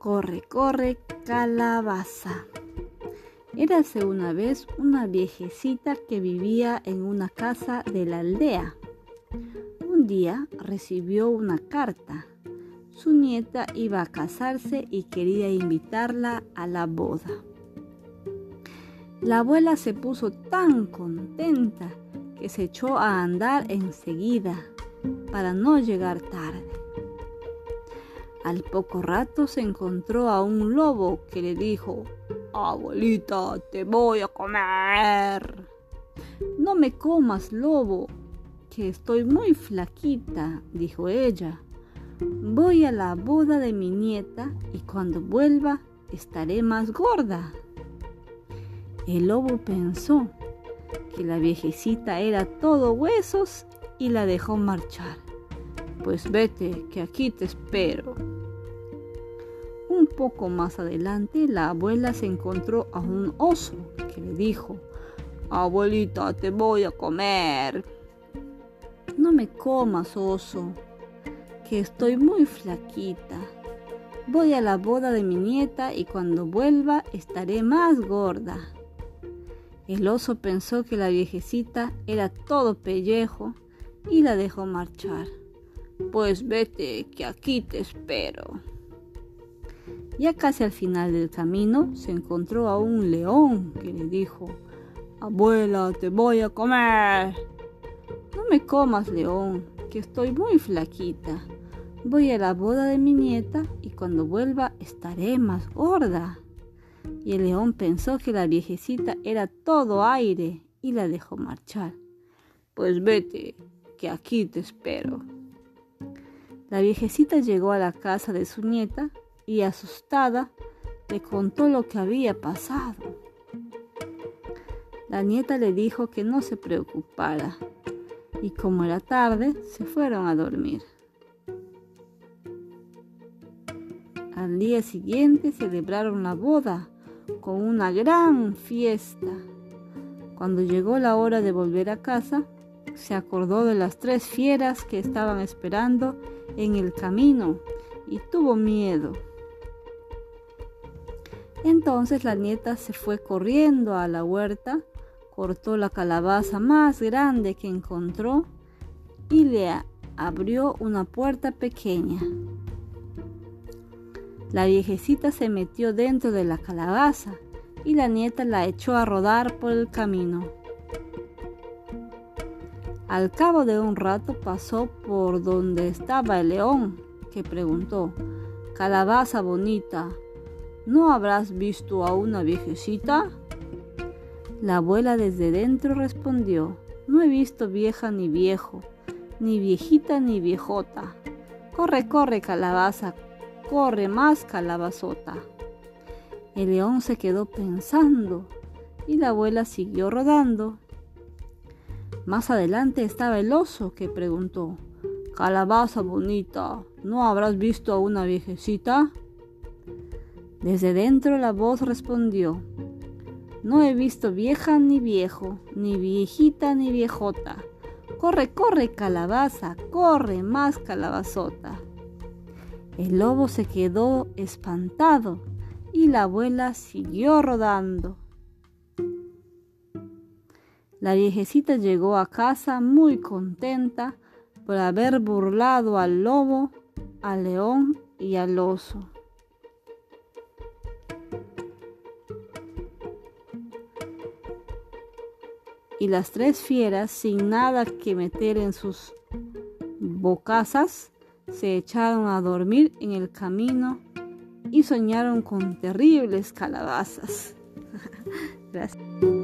Corre, corre, calabaza. Érase una vez una viejecita que vivía en una casa de la aldea. Un día recibió una carta. Su nieta iba a casarse y quería invitarla a la boda. La abuela se puso tan contenta que se echó a andar enseguida para no llegar tarde. Al poco rato se encontró a un lobo que le dijo, Abuelita, te voy a comer. No me comas, lobo, que estoy muy flaquita, dijo ella. Voy a la boda de mi nieta y cuando vuelva estaré más gorda. El lobo pensó que la viejecita era todo huesos y la dejó marchar. Pues vete, que aquí te espero. Un poco más adelante, la abuela se encontró a un oso que le dijo, Abuelita, te voy a comer. No me comas, oso, que estoy muy flaquita. Voy a la boda de mi nieta y cuando vuelva estaré más gorda. El oso pensó que la viejecita era todo pellejo y la dejó marchar. Pues vete, que aquí te espero. Ya casi al final del camino se encontró a un león que le dijo, Abuela, te voy a comer. No me comas, león, que estoy muy flaquita. Voy a la boda de mi nieta y cuando vuelva estaré más gorda. Y el león pensó que la viejecita era todo aire y la dejó marchar. Pues vete, que aquí te espero. La viejecita llegó a la casa de su nieta y asustada le contó lo que había pasado. La nieta le dijo que no se preocupara y como era tarde se fueron a dormir. Al día siguiente celebraron la boda con una gran fiesta. Cuando llegó la hora de volver a casa, se acordó de las tres fieras que estaban esperando en el camino y tuvo miedo. Entonces la nieta se fue corriendo a la huerta, cortó la calabaza más grande que encontró y le abrió una puerta pequeña. La viejecita se metió dentro de la calabaza y la nieta la echó a rodar por el camino. Al cabo de un rato pasó por donde estaba el león, que preguntó, Calabaza bonita, ¿no habrás visto a una viejecita? La abuela desde dentro respondió, no he visto vieja ni viejo, ni viejita ni viejota. Corre, corre, calabaza, corre más, calabazota. El león se quedó pensando y la abuela siguió rodando más adelante estaba el oso que preguntó, Calabaza bonita, ¿no habrás visto a una viejecita? Desde dentro la voz respondió, No he visto vieja ni viejo, ni viejita ni viejota. Corre, corre, calabaza, corre más calabazota. El lobo se quedó espantado y la abuela siguió rodando. La viejecita llegó a casa muy contenta por haber burlado al lobo, al león y al oso. Y las tres fieras, sin nada que meter en sus bocazas, se echaron a dormir en el camino y soñaron con terribles calabazas. Gracias.